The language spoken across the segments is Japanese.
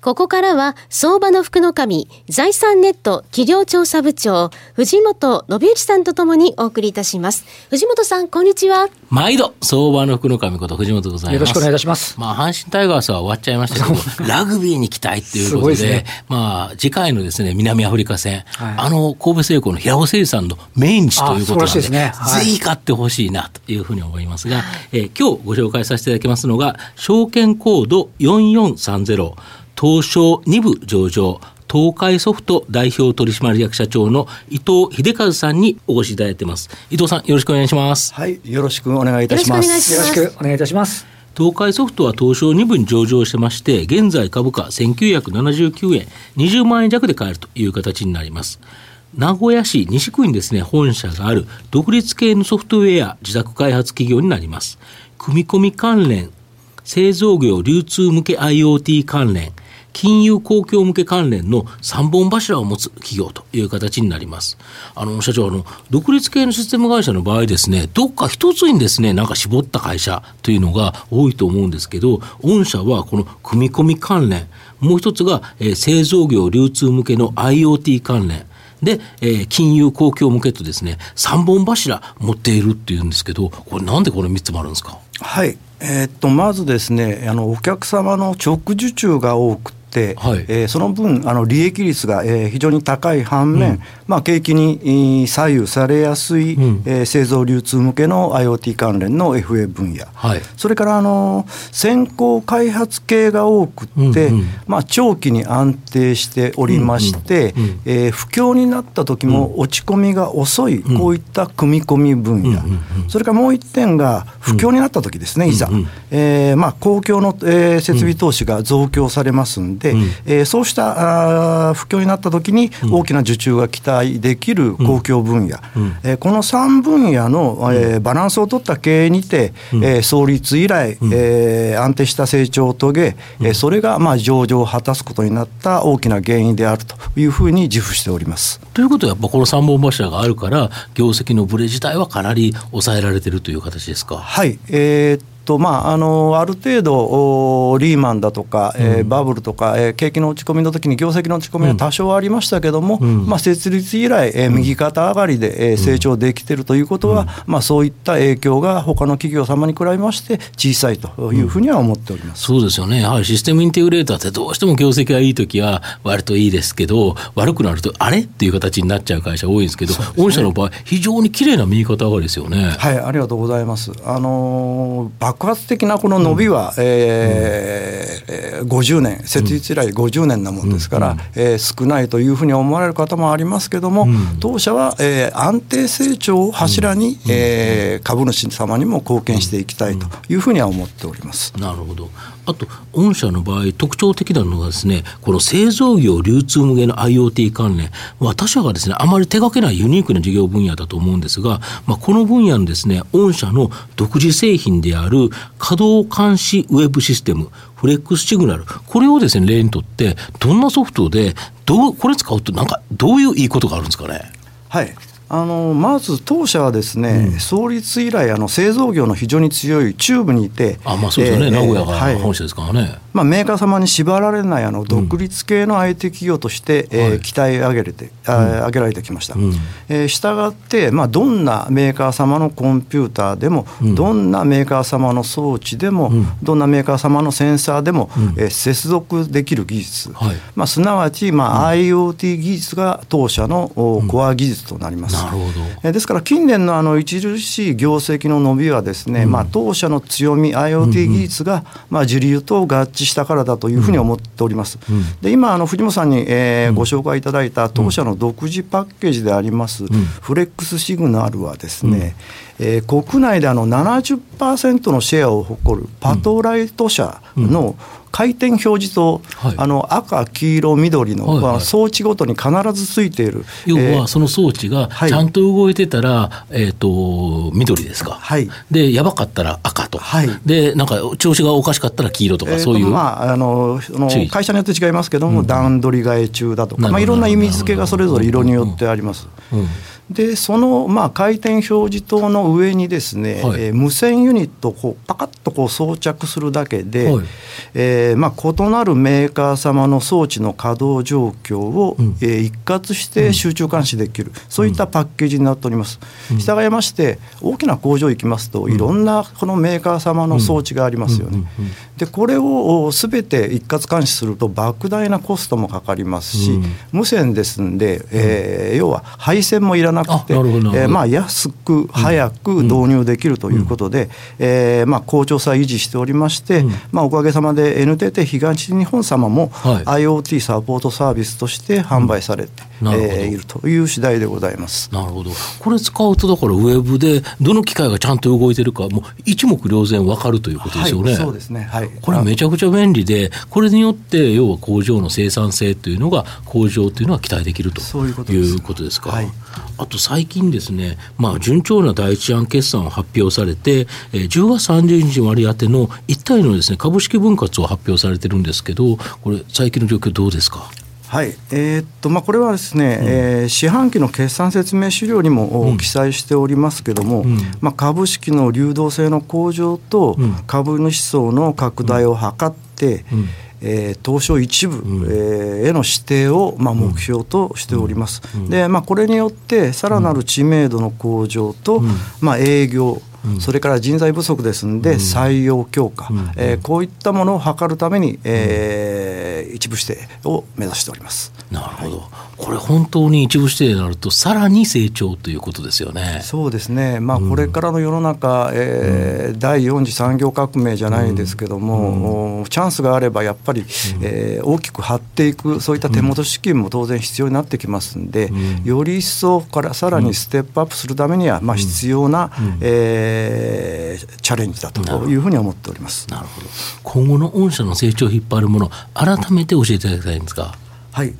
ここからは、相場の福の神、財産ネット企業調査部長、藤本信之さんとともにお送りいたします。藤本さん、こんにちは。毎度、相場の福の神こと藤本でございます。よろしくお願いいたします。まあ、阪神タイガースは終わっちゃいましたけど、ラグビーに期待っていうことで、でね、まあ、次回のですね、南アフリカ戦、はい、あの、神戸製鋼の平尾誠司さんの命日ということなんで、でねはい、ぜひ勝ってほしいなというふうに思いますが、えー、今日ご紹介させていただきますのが、証券コード4430、東証2部上場、東海ソフト代表取締役社長の伊藤秀和さんにお越しいただいてます。伊藤さん、よろしくお願いします。はい、よろしくお願いいたします。よろしくお願いいたします。東海ソフトは東証2部に上場してまして、現在株価1979円、20万円弱で買えるという形になります。名古屋市西区にですね、本社がある独立系のソフトウェア自宅開発企業になります。組み込み関連、製造業流通向け IoT 関連、金融公共向け関連の3本柱を持つ企業という形になります。あの、社長、あの、独立系のシステム会社の場合ですね、どっか一つにですね、なんか絞った会社というのが多いと思うんですけど、御社はこの組み込み関連、もう一つが、えー、製造業流通向けの IoT 関連、で、えー、金融公共向けとですね、3本柱持っているっていうんですけど、これなんでこれ3つもあるんですか？はい。えー、っとまずですねあのお客様の直受注が多く、はい、えー、その分あの利益率が、えー、非常に高い反面、うん、まあ、景気に左右されやすい、うん、えー、製造流通向けの IoT 関連の FA 分野、はい、それからあの先行開発系が多くて、うんうん、まあ、長期に安定しておりまして、うんうん、えー、不況になった時も落ち込みが遅い、こういった組み込み分野、それからもう一点が不況になった時ですね、いざ、えーまあ、公共の、えー、設備投資が増強されますんで、で、うん、えー、そうしたあ不況になったときに大きな受注が期待できる公共分野、うん、えー、この3分野の、えー、バランスを取った経営にて、うん、えー、創立以来、うん、えー、安定した成長を遂げ、うん、えー、それがまあ上場を果たすことになった大きな原因であるというふうに自負しております。ということはやっぱこの3本柱があるから業績のブレ自体はかなり抑えられてるという形ですか？はい、えーとまあ、あのある程度リーマンだとか、うん、えー、バブルとか、えー、景気の落ち込みの時に業績の落ち込みは多少ありましたけども、うん、まあ、設立以来、えー、右肩上がりで、えー、成長できているということは、まあ、そういった影響が他の企業様に比べまして小さいというふうには思っております、そうですよね、やはりシステムインテグレーターってどうしても業績がいい時は割といいですけど、悪くなるとあれっていう形になっちゃう会社多いんですけど、ね、御社の場合、非常に綺麗な右肩上がりですよね。はい、ありがとうございます。あの爆発的なこの伸びは、うん、えー、50年、設立以来50年なもんですから、うん、えー、少ないというふうに思われる方もありますけども、うん、当社は、えー、安定成長を柱に、うん、えー、株主様にも貢献していきたいというふうには思っております。なるほど。あと、御社の場合、特徴的なのがですね、この製造業流通向けの IoT 関連、まあ、他社がですね、あまり手掛けないユニークな事業分野だと思うんですが、まあ、この分野のですね、御社の独自製品である稼働監視ウェブシステム、フレックスシグナル、これをですね、例にとって、どんなソフトで、どう、これ使うと、なんか、どういういいことがあるんですかね？はい。あのまず当社はですね、うん、創立以来あの製造業の非常に強い中部にいてあまあそうですよね、えー、名古屋が本社ですからね、はい、まあ、メーカー様に縛られないあの独立系の IT 企業として、うん、えー、鍛え上げれて、はい、上げられてきました、うん、えー、したがって、まあ、どんなメーカー様のコンピューターでも、うん、どんなメーカー様の装置でも、どんなメーカー様のセンサーでも、うん、えー、接続できる技術、はい、まあ、すなわち、まあ IoT 技術が当社のコア技術となります。なるほど。えーですから近年のあの著しい業績の伸びはですね、うん、まあ、当社の強み IoT 技術が、まあ、時流と合致したからだというふうに思っております。うん、で今あの藤本さんに、えー、ご紹介いただいた当社の独自パッケージであります、フレックスシグナルはですね、えー、国内であの70%のシェアを誇るパトライト社の回転表示灯、はい、あの赤黄色緑の、はいはい、装置ごとに必ずついている。要はその装置がちゃんと動いてたら、はい、えーと、緑ですか、はい、でやばかったら赤と、はい、でなんか調子がおかしかったら黄色とか、そういう、まあ、あのその会社によって違いますけども、うん、段取り替え中だとか、まあ、いろんな意味付けがそれぞれ色によってあります。うんでそのまあ回転表示灯の上にですね、はい、えー、無線ユニットをこうパカッとこう装着するだけで、はい、えー、まあ、異なるメーカー様の装置の稼働状況を、うん、えー、一括して集中監視できる、うん、そういったパッケージになっております。うん、従いまして大きな工場行きますといろんなこのメーカー様の装置がありますよね。でこれをすべて一括監視すると莫大なコストもかかりますし、無線ですんで、えー、要は配線もいらなくて、えー、まあ安く早く導入できるということで、うん、えー、まあ好調さ維持しておりまして、うん、まあおかげさまで NTT 東日本様も IoT サポートサービスとして販売されて、うん、えー、いるという次第でございます。なるほど。これ使うとだからウェブでどの機械がちゃんと動いてるかもう一目瞭然わかるということですよね。はい、そうですね。はい。これめちゃくちゃ便利で、これによって要は工場の生産性というのが工場というのは期待できるということですか。はい、あと最近ですね、まあ、順調な第一案決算を発表されて、えー、10月30日割り当ての一体のですね株式分割を発表されてるんですけど、これ、最近の状況、どうですか？はい。えー、っとまあ、これはですね、うん、えー、四半期の決算説明資料にも、記載しておりますけれども、うん、まあ、株式の流動性の向上と株主層の拡大を図って、うん。えー、東証一部、うん、えー、への指定を、まあ、目標としております。でまあ、これによってさらなる知名度の向上と、まあ、営業それから人材不足ですんで、採用強化、えー、こういったものを図るために、えー、一部指定を目指しております。なるほど、はい、これ本当に一部指定になるとさらに成長ということですよね。そうですね。まあこれからの世の中、えー、第4次産業革命じゃないですけども、チャンスがあればやっぱり、えー、大きく張っていくそういった手元資金も当然必要になってきますんで、より一層からさらにステップアップするためには、まあ必要な、えーえー、チャレンジだというふうに思っております。なるほど。今後の御社の成長を引っ張るもの改めて教えていただきたいんですかはい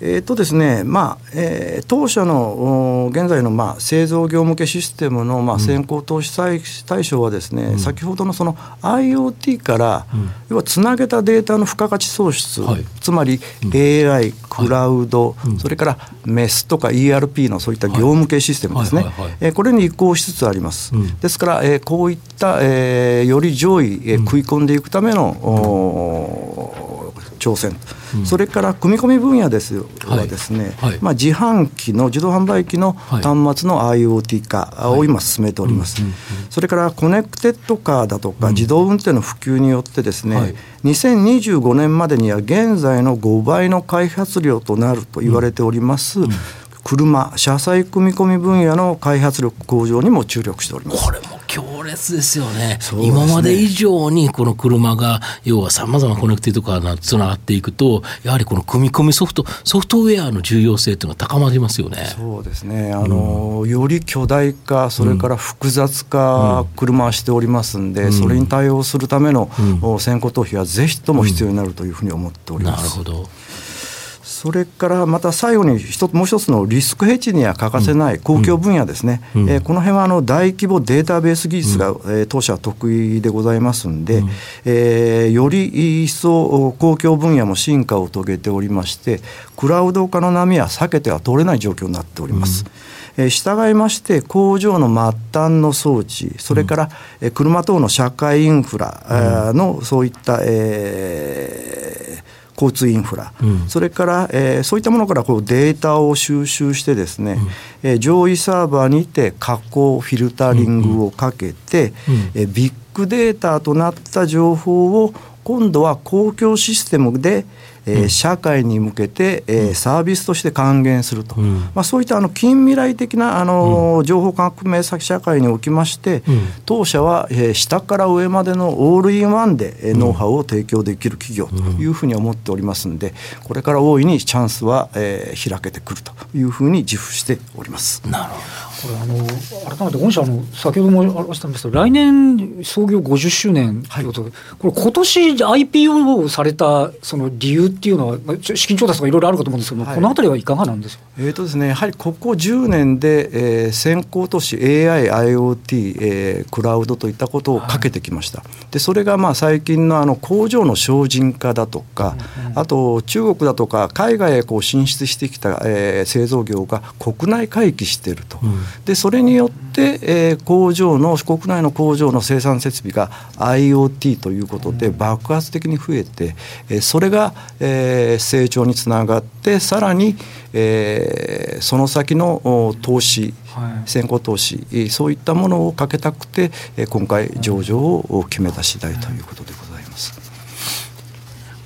えーとですねまあえー、当社の現在の、まあ、製造業向けシステムの、まあ、先行投資対象はですね、うん、先ほどのその IoT から、うん、要はつなげたデータの付加価値創出、はい、つまり AI、クラウド、はい、それから MES とか ERP のそういった業務系システムですね、えこれに移行しつつあります。うん、ですから、えー、こういった、えー、より上位、えー、食い込んでいくための、挑戦、うん、それから組み込み分野ですはですね、はい。はい、まあ、自販機の自動販売機の端末の IoT 化を今進めております、それからコネクテッドカーだとか自動運転の普及によってですね、はい、2025年までには現在の5倍の開発量となると言われております、車車載組み込み分野の開発力向上にも注力しております。これも強烈ですよね、ね、今まで以上にこの車が要はさまざまなコネクティとかつながっていくとやはりこの組み込みソフトソフトウェアの重要性というのは高まりますよね。そうですね。あの、うん、より巨大化それから複雑化、うん、車はしておりますんで、うん、それに対応するための、先行投資はぜひとも必要になるというふうに思っております。なるほどそれからまた最後に一つもう一つのリスクヘッジには欠かせない公共分野ですね、うん、えー、この辺はあの大規模データベース技術が、うん、えー、当社は得意でございますんで、うん、えー、より一層公共分野も進化を遂げておりましてクラウド化の波は避けては通れない状況になっております。うん、え従いまして工場の末端の装置それから、うん、車等の社会インフラのそういった、えー交通インフラ、うん、それから、えー、そういったものからこうデータを収集してですね、うん、えー、上位サーバーにて加工フィルタリングをかけて、うんうん、えー、ビッグデータとなった情報を今度は公共システムで、えー、社会に向けて、えー、サービスとして還元すると、うん、まあ、そういったあの近未来的なあの、うん、情報革命先社会におきまして、うん、当社は、えー、下から上までのオールインワンで、えー、ノウハウを提供できる企業というふうに思っておりますのでこれから大いにチャンスは、えー、開けてくるというふうに自負しております。なるほどこれあの改めて御社の先ほども表したんですけど来年創業50周年ということで、はい、これ今年 IPO されたその理由っていうのは、まあ、資金調達とかいろいろあるかと思うんですけども、はい、このあたりはいかがなんですか、えーとですね、やはりここ10年で、えー、先行投資 AI、IoT、えー、クラウドといったことをかけてきました、はい、でそれがまあ最近のあの工場の精進化だとか、うんうん、あと中国だとか海外へこう進出してきた、えー、製造業が国内回帰していると。うんでそれによって、えー、工場の国内の工場の生産設備が IoT ということで爆発的に増えて、えー、それが、えー、成長につながってさらに、えー、その先の投資先行投資そういったものをかけたくて今回上場を決めた次第ということでございます。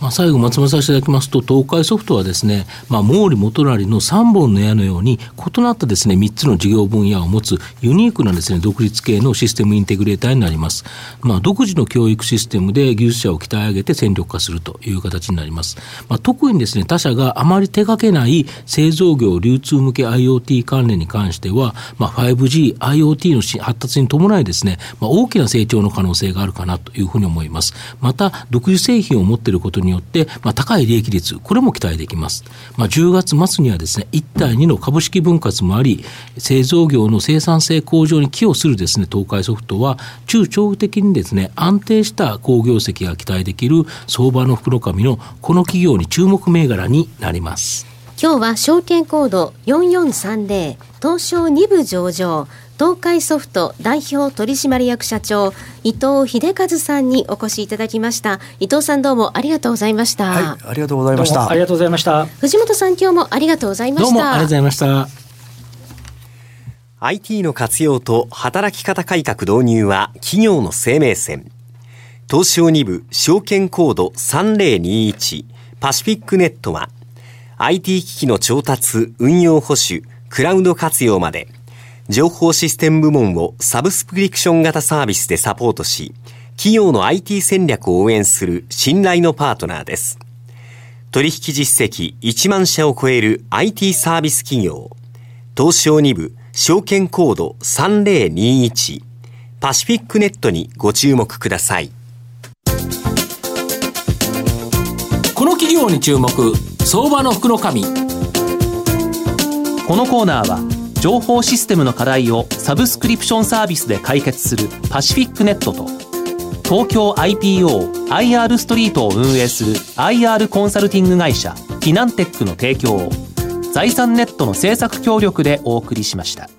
まあ、最後まとめさせていただきますと東海ソフトはですね、まあ、毛利元就の3本の矢のように異なったですね3つの事業分野を持つユニークなですね独立系のシステムインテグレーターになります、まあ、独自の教育システムで技術者を鍛え上げて戦力化するという形になります、まあ、特にですね他社があまり手掛けない製造業流通向け IoT 関連に関しては、まあ、5G、IoT の発達に伴いですね、まあ、大きな成長の可能性があるかなというふうに思います。また独自製品を持っていることにによって、まあ、高い利益率、これも期待できます。まあ、10月末にはですね、1対2の株式分割もあり、製造業の生産性向上に寄与するですね、東海ソフトは、中長期的にですね、安定した好業績が期待できる相場の袋紙のこの企業に注目銘柄になります。今日は証券コード4430東証2部上場東海ソフト代表取締役社長伊藤秀和さんにお越しいただきました。伊藤さんどうもありがとうございました、はい、ありがとうございました。ありがとうございました。藤本さん今日もありがとうございました。どうもありがとうございました。IT の活用と働き方改革導入は企業の生命線。東証2部証券コード3021パシフィックネットは IT 機器の調達、運用保守、クラウド活用まで情報システム部門をサブスクリプション型サービスでサポートし、企業の IT 戦略を応援する信頼のパートナーです。取引実績1万社を超える IT サービス企業、東証2部証券コード3021パシフィックネットにご注目ください。この企業に注目、相場の福の神。このコーナーは情報システムの課題をサブスクリプションサービスで解決するパシフィックネットと東京 IPOIR ストリートを運営する IR コンサルティング会社フィナンテックの提供を財産ネットの政策協力でお送りしました。